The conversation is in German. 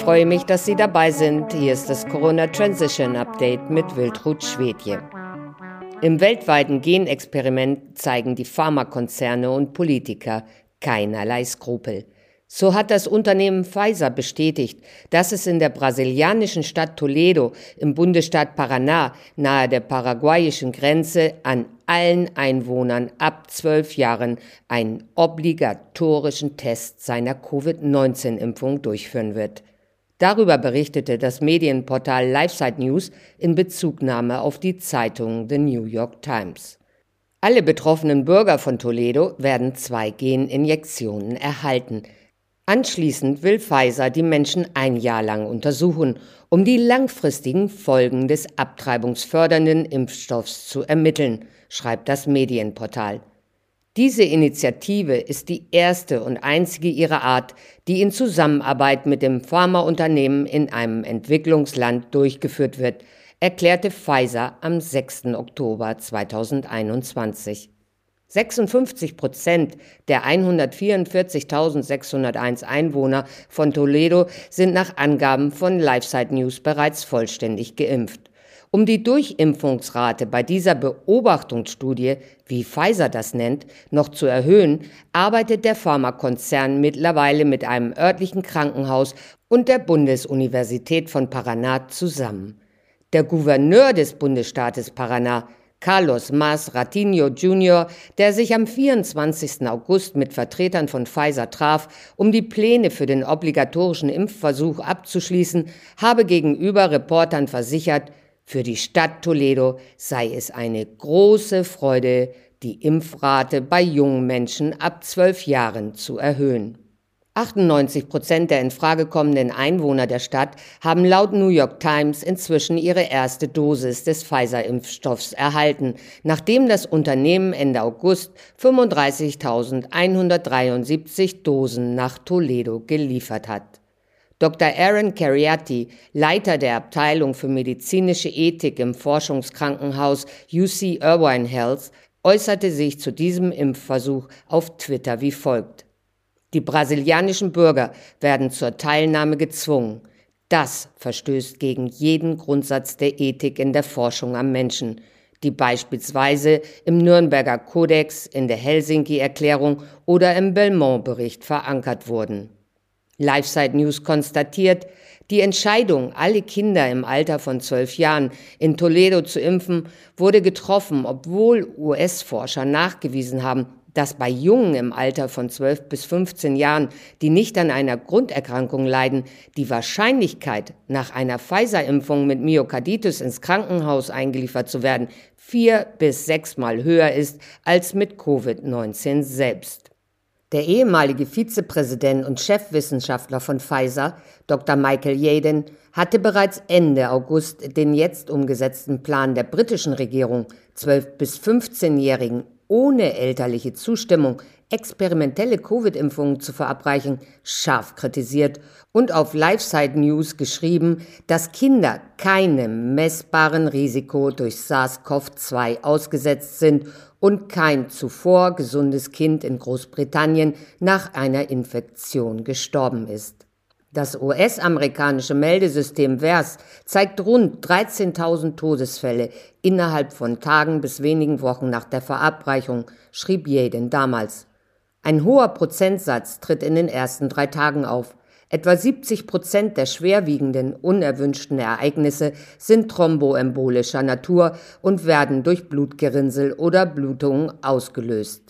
freue mich, dass Sie dabei sind. Hier ist das Corona Transition Update mit Wildrut Schwedje. Im weltweiten Genexperiment zeigen die Pharmakonzerne und Politiker keinerlei Skrupel. So hat das Unternehmen Pfizer bestätigt, dass es in der brasilianischen Stadt Toledo im Bundesstaat Paraná nahe der paraguayischen Grenze an allen Einwohnern ab zwölf Jahren einen obligatorischen Test seiner Covid-19-Impfung durchführen wird. Darüber berichtete das Medienportal LifeSite News in Bezugnahme auf die Zeitung The New York Times. Alle betroffenen Bürger von Toledo werden zwei Geninjektionen erhalten – Anschließend will Pfizer die Menschen ein Jahr lang untersuchen, um die langfristigen Folgen des abtreibungsfördernden Impfstoffs zu ermitteln, schreibt das Medienportal. Diese Initiative ist die erste und einzige ihrer Art, die in Zusammenarbeit mit dem Pharmaunternehmen in einem Entwicklungsland durchgeführt wird, erklärte Pfizer am 6. Oktober 2021. 56 Prozent der 144.601 Einwohner von Toledo sind nach Angaben von LifeSite News bereits vollständig geimpft. Um die Durchimpfungsrate bei dieser Beobachtungsstudie, wie Pfizer das nennt, noch zu erhöhen, arbeitet der Pharmakonzern mittlerweile mit einem örtlichen Krankenhaus und der Bundesuniversität von Paraná zusammen. Der Gouverneur des Bundesstaates Paraná, Carlos Mas Ratinho Jr., der sich am 24. August mit Vertretern von Pfizer traf, um die Pläne für den obligatorischen Impfversuch abzuschließen, habe gegenüber Reportern versichert, für die Stadt Toledo sei es eine große Freude, die Impfrate bei jungen Menschen ab zwölf Jahren zu erhöhen. 98 Prozent der in Frage kommenden Einwohner der Stadt haben laut New York Times inzwischen ihre erste Dosis des Pfizer-Impfstoffs erhalten, nachdem das Unternehmen Ende August 35.173 Dosen nach Toledo geliefert hat. Dr. Aaron Cariati, Leiter der Abteilung für medizinische Ethik im Forschungskrankenhaus UC Irvine Health, äußerte sich zu diesem Impfversuch auf Twitter wie folgt. Die brasilianischen Bürger werden zur Teilnahme gezwungen. Das verstößt gegen jeden Grundsatz der Ethik in der Forschung am Menschen, die beispielsweise im Nürnberger Kodex, in der Helsinki-Erklärung oder im Belmont-Bericht verankert wurden. LifeSite News konstatiert, die Entscheidung, alle Kinder im Alter von zwölf Jahren in Toledo zu impfen, wurde getroffen, obwohl US-Forscher nachgewiesen haben, dass bei Jungen im Alter von 12 bis 15 Jahren, die nicht an einer Grunderkrankung leiden, die Wahrscheinlichkeit, nach einer Pfizer-Impfung mit Myokarditis ins Krankenhaus eingeliefert zu werden, vier bis sechsmal höher ist als mit Covid-19 selbst. Der ehemalige Vizepräsident und Chefwissenschaftler von Pfizer, Dr. Michael Yaden, hatte bereits Ende August den jetzt umgesetzten Plan der britischen Regierung, 12- bis 15-Jährigen ohne elterliche Zustimmung experimentelle Covid-Impfungen zu verabreichen, scharf kritisiert und auf LifeSite News geschrieben, dass Kinder keinem messbaren Risiko durch SARS-CoV-2 ausgesetzt sind und kein zuvor gesundes Kind in Großbritannien nach einer Infektion gestorben ist. Das US-amerikanische Meldesystem VERS zeigt rund 13.000 Todesfälle innerhalb von Tagen bis wenigen Wochen nach der Verabreichung, schrieb Jeden damals. Ein hoher Prozentsatz tritt in den ersten drei Tagen auf. Etwa 70 Prozent der schwerwiegenden, unerwünschten Ereignisse sind thromboembolischer Natur und werden durch Blutgerinnsel oder Blutungen ausgelöst.